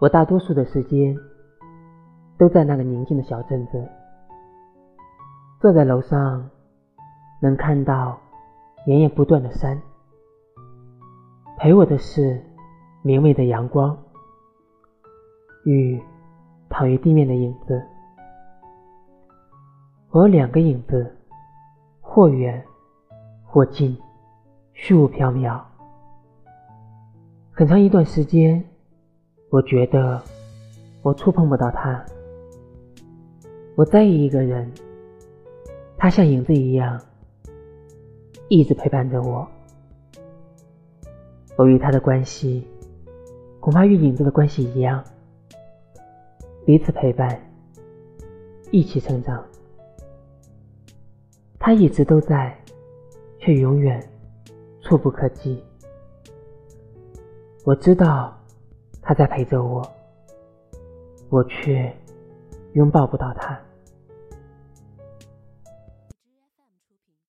我大多数的时间都在那个宁静的小镇子，坐在楼上，能看到连绵不断的山。陪我的是明媚的阳光与躺于地面的影子。我有两个影子，或远或近，虚无缥缈。很长一段时间，我觉得我触碰不到他。我在意一个人，他像影子一样，一直陪伴着我。我与他的关系，恐怕与影子的关系一样，彼此陪伴，一起成长。他一直都在，却永远触不可及。我知道他在陪着我，我却拥抱不到他。